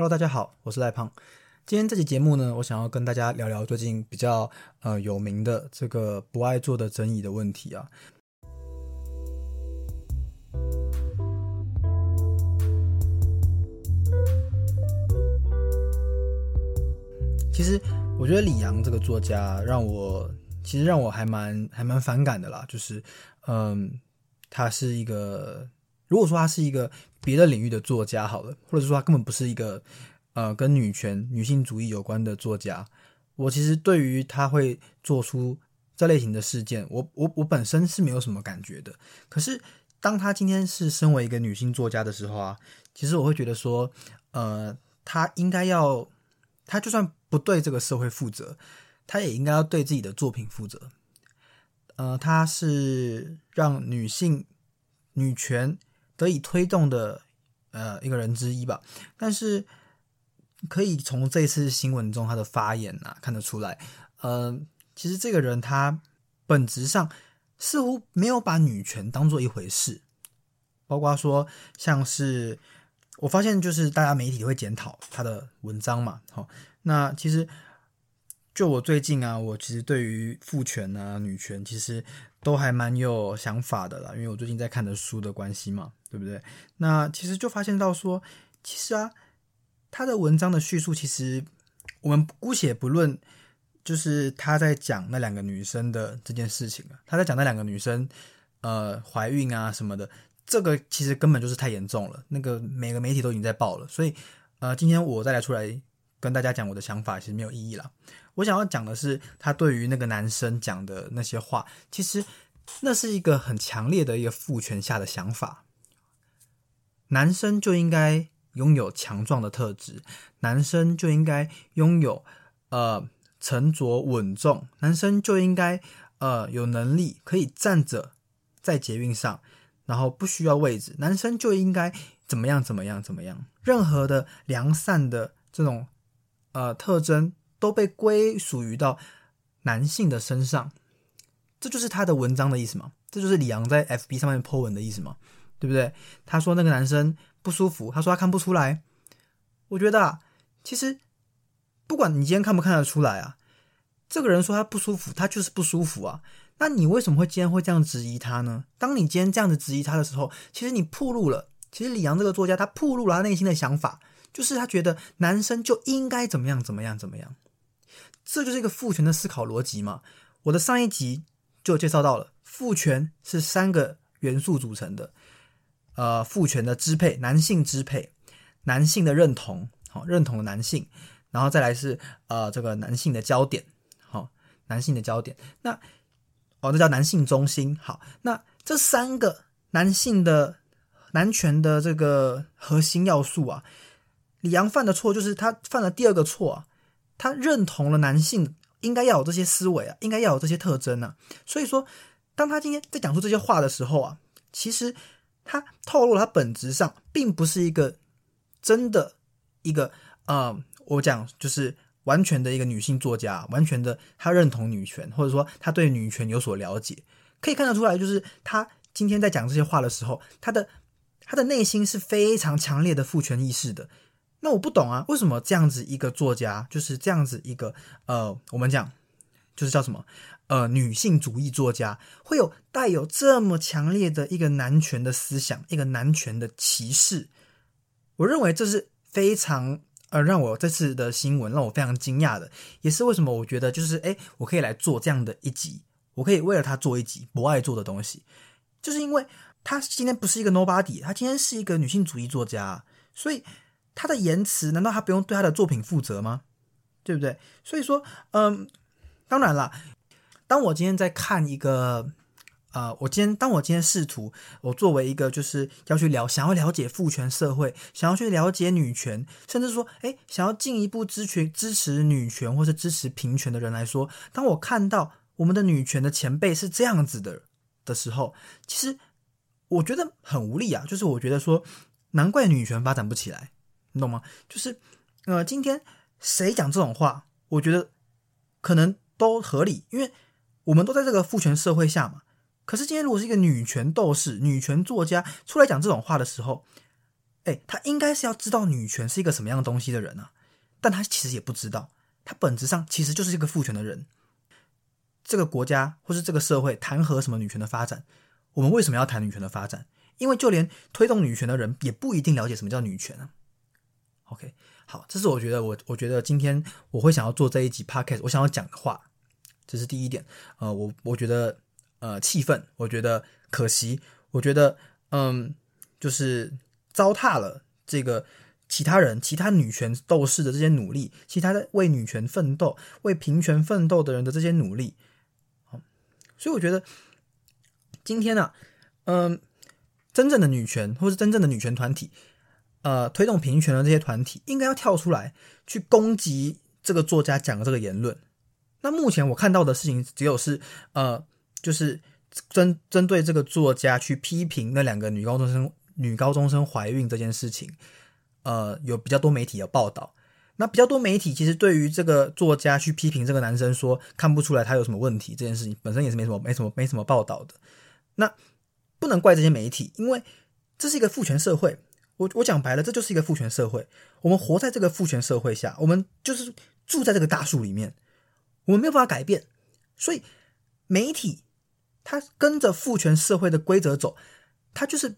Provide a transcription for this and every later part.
Hello，大家好，我是赖胖。今天这期节目呢，我想要跟大家聊聊最近比较呃有名的这个不爱做的争议的问题啊。其实我觉得李阳这个作家让我其实让我还蛮还蛮反感的啦，就是嗯，他是一个如果说他是一个别的领域的作家好了，或者说他根本不是一个呃跟女权女性主义有关的作家，我其实对于他会做出这类型的事件，我我我本身是没有什么感觉的。可是当他今天是身为一个女性作家的时候啊，其实我会觉得说，呃，他应该要。他就算不对这个社会负责，他也应该要对自己的作品负责。呃，他是让女性女权得以推动的呃一个人之一吧。但是可以从这次新闻中他的发言啊看得出来，呃，其实这个人他本质上似乎没有把女权当做一回事，包括说像是。我发现就是大家媒体会检讨他的文章嘛，好，那其实就我最近啊，我其实对于父权啊、女权其实都还蛮有想法的啦，因为我最近在看的书的关系嘛，对不对？那其实就发现到说，其实啊，他的文章的叙述，其实我们姑且不论，就是他在讲那两个女生的这件事情啊，他在讲那两个女生呃怀孕啊什么的。这个其实根本就是太严重了，那个每个媒体都已经在报了，所以呃，今天我再来出来跟大家讲我的想法，其实没有意义了。我想要讲的是，他对于那个男生讲的那些话，其实那是一个很强烈的一个父权下的想法。男生就应该拥有强壮的特质，男生就应该拥有呃沉着稳重，男生就应该呃有能力可以站着在捷运上。然后不需要位置，男生就应该怎么样怎么样怎么样，任何的良善的这种呃特征都被归属于到男性的身上，这就是他的文章的意思吗？这就是李阳在 FB 上面 po 文的意思吗？对不对？他说那个男生不舒服，他说他看不出来。我觉得啊，其实不管你今天看不看得出来啊，这个人说他不舒服，他就是不舒服啊。那你为什么会今天会这样质疑他呢？当你今天这样子质疑他的时候，其实你暴露了。其实李阳这个作家，他暴露了他内心的想法，就是他觉得男生就应该怎么样怎么样怎么样。这就是一个父权的思考逻辑嘛。我的上一集就介绍到了，父权是三个元素组成的。呃，父权的支配，男性支配，男性的认同，好认同的男性，然后再来是呃这个男性的焦点，好男性的焦点。那哦，那叫男性中心。好，那这三个男性的男权的这个核心要素啊，李阳犯的错就是他犯了第二个错啊，他认同了男性应该要有这些思维啊，应该要有这些特征啊。所以说，当他今天在讲出这些话的时候啊，其实他透露他本质上并不是一个真的一个呃，我讲就是。完全的一个女性作家，完全的她认同女权，或者说她对女权有所了解，可以看得出来，就是他今天在讲这些话的时候，他的他的内心是非常强烈的父权意识的。那我不懂啊，为什么这样子一个作家，就是这样子一个呃，我们讲就是叫什么呃女性主义作家，会有带有这么强烈的一个男权的思想，一个男权的歧视？我认为这是非常。呃，让我这次的新闻让我非常惊讶的，也是为什么我觉得就是，哎，我可以来做这样的一集，我可以为了他做一集不爱做的东西，就是因为他今天不是一个 nobody，他今天是一个女性主义作家，所以他的言辞难道他不用对他的作品负责吗？对不对？所以说，嗯，当然了，当我今天在看一个。啊，我今天当我今天试图，我作为一个就是要去了想要了解父权社会，想要去了解女权，甚至说，哎，想要进一步支持支持女权或是支持平权的人来说，当我看到我们的女权的前辈是这样子的的时候，其实我觉得很无力啊。就是我觉得说，难怪女权发展不起来，你懂吗？就是呃，今天谁讲这种话，我觉得可能都合理，因为我们都在这个父权社会下嘛。可是今天如果是一个女权斗士、女权作家出来讲这种话的时候，哎，她，应该是要知道女权是一个什么样的东西的人啊，但他其实也不知道，他本质上其实就是一个父权的人。这个国家或是这个社会谈何什么女权的发展？我们为什么要谈女权的发展？因为就连推动女权的人也不一定了解什么叫女权啊。OK，好，这是我觉得我我觉得今天我会想要做这一集 Podcast，我想要讲的话，这是第一点。呃，我我觉得呃气愤，我觉得可惜，我觉得嗯就是糟蹋了这个其他人、其他女权斗士的这些努力，其他的为女权奋斗、为平权奋斗的人的这些努力。好，所以我觉得今天呢，嗯。真正的女权，或是真正的女权团体，呃，推动平权的这些团体，应该要跳出来去攻击这个作家讲的这个言论。那目前我看到的事情，只有是呃，就是针针对这个作家去批评那两个女高中生女高中生怀孕这件事情，呃，有比较多媒体的报道。那比较多媒体其实对于这个作家去批评这个男生说看不出来他有什么问题这件事情，本身也是没什么没什么没什么报道的。那。不能怪这些媒体，因为这是一个父权社会。我我讲白了，这就是一个父权社会。我们活在这个父权社会下，我们就是住在这个大树里面，我们没有办法改变。所以媒体它跟着父权社会的规则走，它就是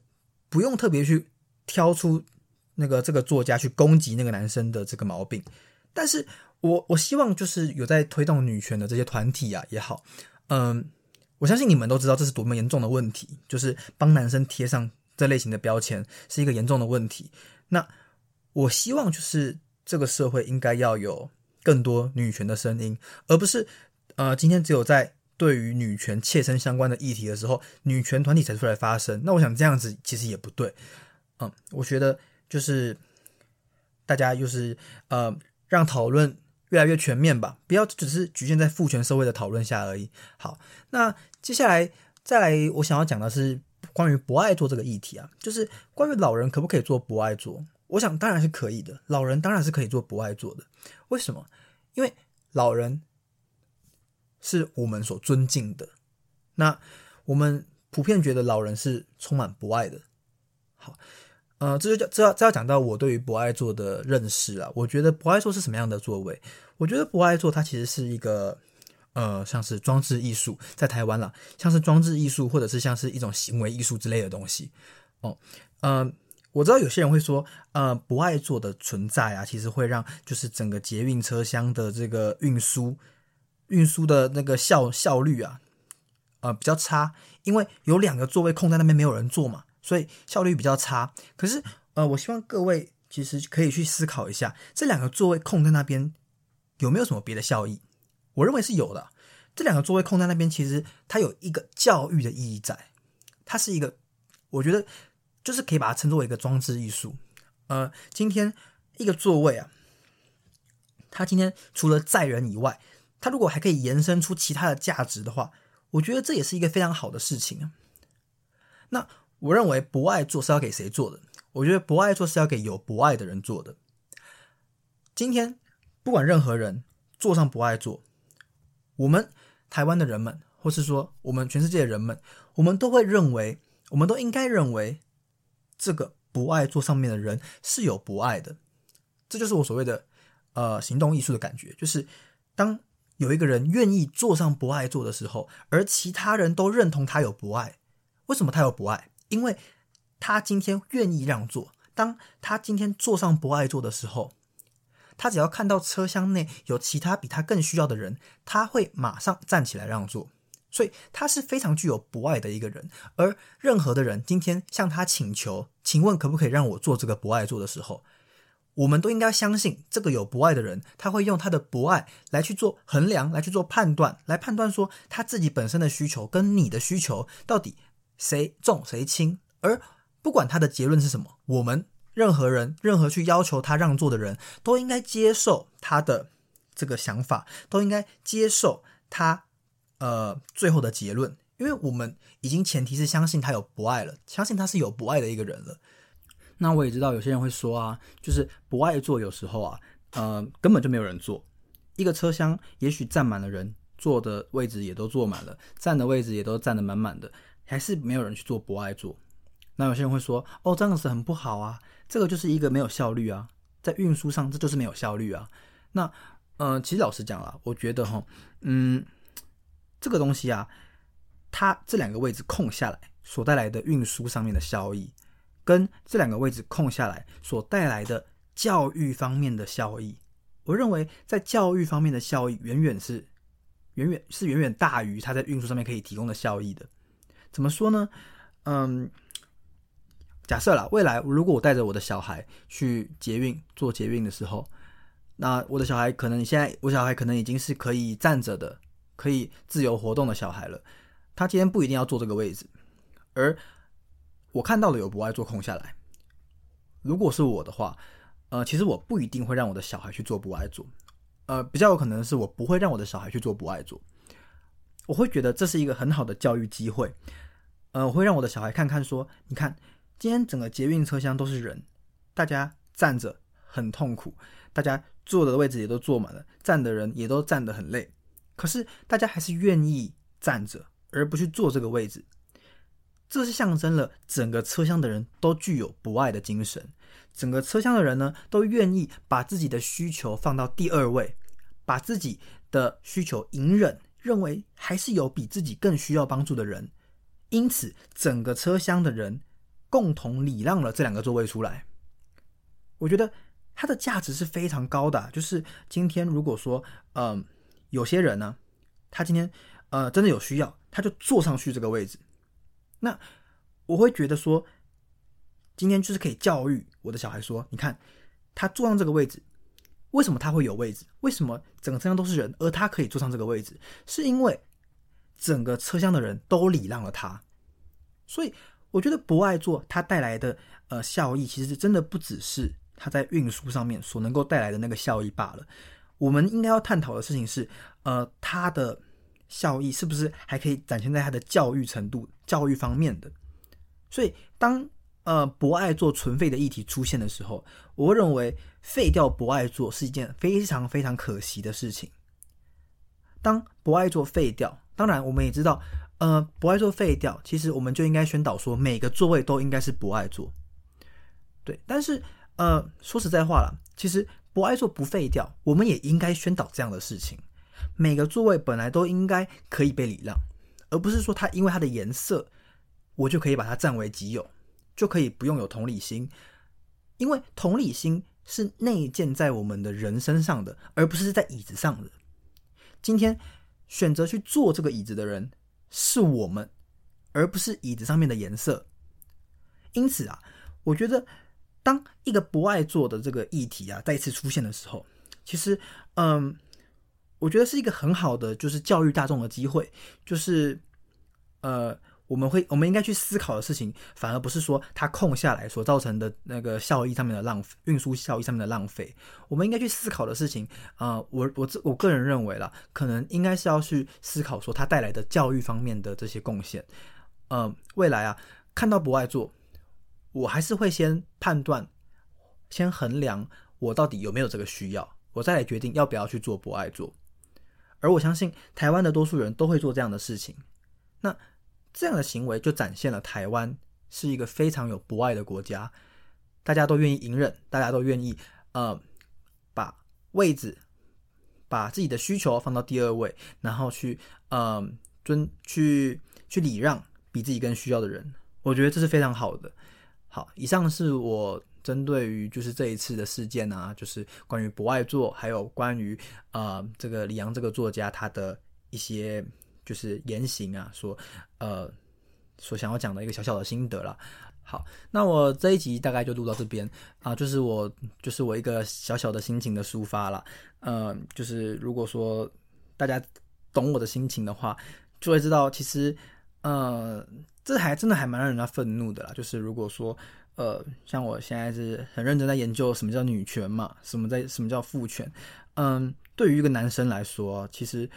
不用特别去挑出那个这个作家去攻击那个男生的这个毛病。但是我我希望就是有在推动女权的这些团体啊也好，嗯。我相信你们都知道这是多么严重的问题，就是帮男生贴上这类型的标签是一个严重的问题。那我希望就是这个社会应该要有更多女权的声音，而不是呃今天只有在对于女权切身相关的议题的时候，女权团体才出来发声。那我想这样子其实也不对。嗯，我觉得就是大家就是呃让讨论。越来越全面吧，不要只是局限在父权社会的讨论下而已。好，那接下来再来，我想要讲的是关于不爱做这个议题啊，就是关于老人可不可以做不爱做？我想当然是可以的，老人当然是可以做不爱做的。为什么？因为老人是我们所尊敬的，那我们普遍觉得老人是充满不爱的。好。呃，这就叫这要这要讲到我对于博爱座的认识啊。我觉得博爱座是什么样的座位？我觉得博爱座它其实是一个呃，像是装置艺术，在台湾啦，像是装置艺术，或者是像是一种行为艺术之类的东西。哦，呃，我知道有些人会说，呃，不爱坐的存在啊，其实会让就是整个捷运车厢的这个运输运输的那个效效率啊，呃，比较差，因为有两个座位空在那边，没有人坐嘛。所以效率比较差，可是呃，我希望各位其实可以去思考一下，这两个座位空在那边有没有什么别的效益？我认为是有的。这两个座位空在那边，其实它有一个教育的意义在，它是一个，我觉得就是可以把它称作为一个装置艺术。呃，今天一个座位啊，它今天除了载人以外，它如果还可以延伸出其他的价值的话，我觉得这也是一个非常好的事情啊。那。我认为不爱做是要给谁做的？我觉得不爱做是要给有不爱的人做的。今天不管任何人坐上不爱做，我们台湾的人们，或是说我们全世界的人们，我们都会认为，我们都应该认为，这个不爱做上面的人是有不爱的。这就是我所谓的呃行动艺术的感觉，就是当有一个人愿意坐上不爱做的时候，而其他人都认同他有不爱，为什么他有不爱？因为他今天愿意让座，当他今天坐上不爱坐的时候，他只要看到车厢内有其他比他更需要的人，他会马上站起来让座。所以他是非常具有博爱的一个人。而任何的人今天向他请求，请问可不可以让我做这个博爱座的时候，我们都应该相信这个有博爱的人，他会用他的博爱来去做衡量，来去做判断，来判断说他自己本身的需求跟你的需求到底。谁重谁轻，而不管他的结论是什么，我们任何人、任何去要求他让座的人都应该接受他的这个想法，都应该接受他呃最后的结论，因为我们已经前提是相信他有不爱了，相信他是有不爱的一个人了。那我也知道有些人会说啊，就是不爱坐，有时候啊，呃，根本就没有人坐，一个车厢也许站满了人，坐的位置也都坐满了，站的位置也都站得满满的。还是没有人去做博爱座，那有些人会说，哦，这样子很不好啊，这个就是一个没有效率啊，在运输上这就是没有效率啊。那，嗯，其实老实讲了，我觉得哈，嗯，这个东西啊，它这两个位置空下来所带来的运输上面的效益，跟这两个位置空下来所带来的教育方面的效益，我认为在教育方面的效益远远是远远是远远大于它在运输上面可以提供的效益的。怎么说呢？嗯，假设啦，未来如果我带着我的小孩去捷运做捷运的时候，那我的小孩可能现在我小孩可能已经是可以站着的，可以自由活动的小孩了。他今天不一定要坐这个位置，而我看到了有不爱坐空下来。如果是我的话，呃，其实我不一定会让我的小孩去做不爱坐，呃，比较有可能是我不会让我的小孩去做不爱坐。我会觉得这是一个很好的教育机会，呃，我会让我的小孩看看说，你看，今天整个捷运车厢都是人，大家站着很痛苦，大家坐的位置也都坐满了，站的人也都站得很累，可是大家还是愿意站着，而不去坐这个位置，这是象征了整个车厢的人都具有博爱的精神，整个车厢的人呢，都愿意把自己的需求放到第二位，把自己的需求隐忍。认为还是有比自己更需要帮助的人，因此整个车厢的人共同礼让了这两个座位出来。我觉得它的价值是非常高的。就是今天如果说，嗯，有些人呢，他今天呃真的有需要，他就坐上去这个位置，那我会觉得说，今天就是可以教育我的小孩说，你看他坐上这个位置。为什么他会有位置？为什么整个车厢都是人，而他可以坐上这个位置？是因为整个车厢的人都礼让了他。所以我觉得不爱做它带来的呃效益，其实真的不只是它在运输上面所能够带来的那个效益罢了。我们应该要探讨的事情是，呃，它的效益是不是还可以展现在它的教育程度、教育方面的？所以当呃，不爱做纯废的议题出现的时候，我认为废掉不爱做是一件非常非常可惜的事情。当不爱做废掉，当然我们也知道，呃，不爱做废掉，其实我们就应该宣导说每个座位都应该是不爱做。对，但是呃，说实在话了，其实不爱做不废掉，我们也应该宣导这样的事情。每个座位本来都应该可以被礼让，而不是说它因为它的颜色，我就可以把它占为己有。就可以不用有同理心，因为同理心是内建在我们的人身上的，而不是在椅子上的。今天选择去坐这个椅子的人是我们，而不是椅子上面的颜色。因此啊，我觉得当一个不爱坐的这个议题啊再次出现的时候，其实，嗯，我觉得是一个很好的就是教育大众的机会，就是呃。我们会，我们应该去思考的事情，反而不是说它空下来所造成的那个效益上面的浪费，运输效益上面的浪费。我们应该去思考的事情，啊，我我这我个人认为啦，可能应该是要去思考说它带来的教育方面的这些贡献。嗯，未来啊，看到不爱做，我还是会先判断，先衡量我到底有没有这个需要，我再来决定要不要去做不爱做。而我相信台湾的多数人都会做这样的事情。那。这样的行为就展现了台湾是一个非常有博爱的国家，大家都愿意隐忍，大家都愿意呃把位置、把自己的需求放到第二位，然后去呃尊去去礼让比自己更需要的人。我觉得这是非常好的。好，以上是我针对于就是这一次的事件啊，就是关于博爱座，还有关于呃这个李阳这个作家他的一些。就是言行啊，说呃，所想要讲的一个小小的心得啦。好，那我这一集大概就录到这边啊，就是我就是我一个小小的心情的抒发了。呃，就是如果说大家懂我的心情的话，就会知道其实呃，这还真的还蛮让人家愤怒的啦。就是如果说呃，像我现在是很认真在研究什么叫女权嘛，什么在什么叫父权，嗯，对于一个男生来说，其实。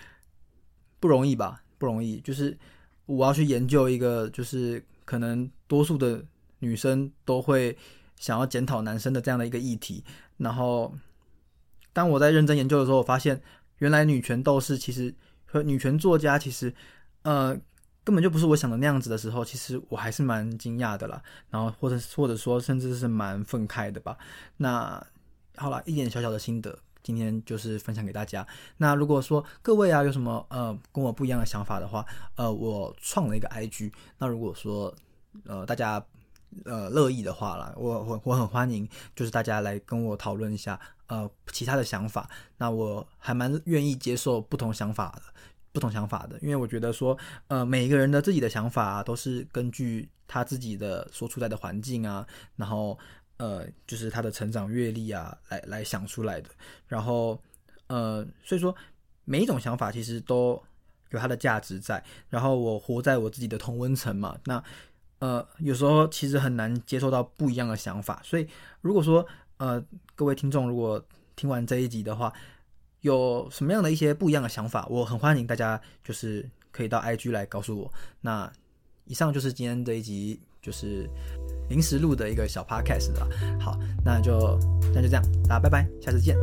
不容易吧？不容易，就是我要去研究一个，就是可能多数的女生都会想要检讨男生的这样的一个议题。然后，当我在认真研究的时候，我发现原来女权斗士其实和女权作家其实，呃，根本就不是我想的那样子的时候，其实我还是蛮惊讶的啦。然后或者或者说甚至是蛮愤慨的吧。那好了，一点小小的心得，今天就是分享给大家。那如果说各位啊有什么呃跟我不一样的想法的话，呃，我创了一个 IG。那如果说呃大家呃乐意的话啦，我我我很欢迎，就是大家来跟我讨论一下呃其他的想法。那我还蛮愿意接受不同想法的。不同想法的，因为我觉得说，呃，每一个人的自己的想法啊，都是根据他自己的所处在的环境啊，然后呃，就是他的成长阅历啊，来来想出来的。然后呃，所以说每一种想法其实都有它的价值在。然后我活在我自己的同温层嘛，那呃，有时候其实很难接受到不一样的想法。所以如果说呃，各位听众如果听完这一集的话，有什么样的一些不一样的想法？我很欢迎大家，就是可以到 IG 来告诉我。那以上就是今天这一集，就是临时录的一个小 Podcast 了。好，那就那就这样，大家拜拜，下次见。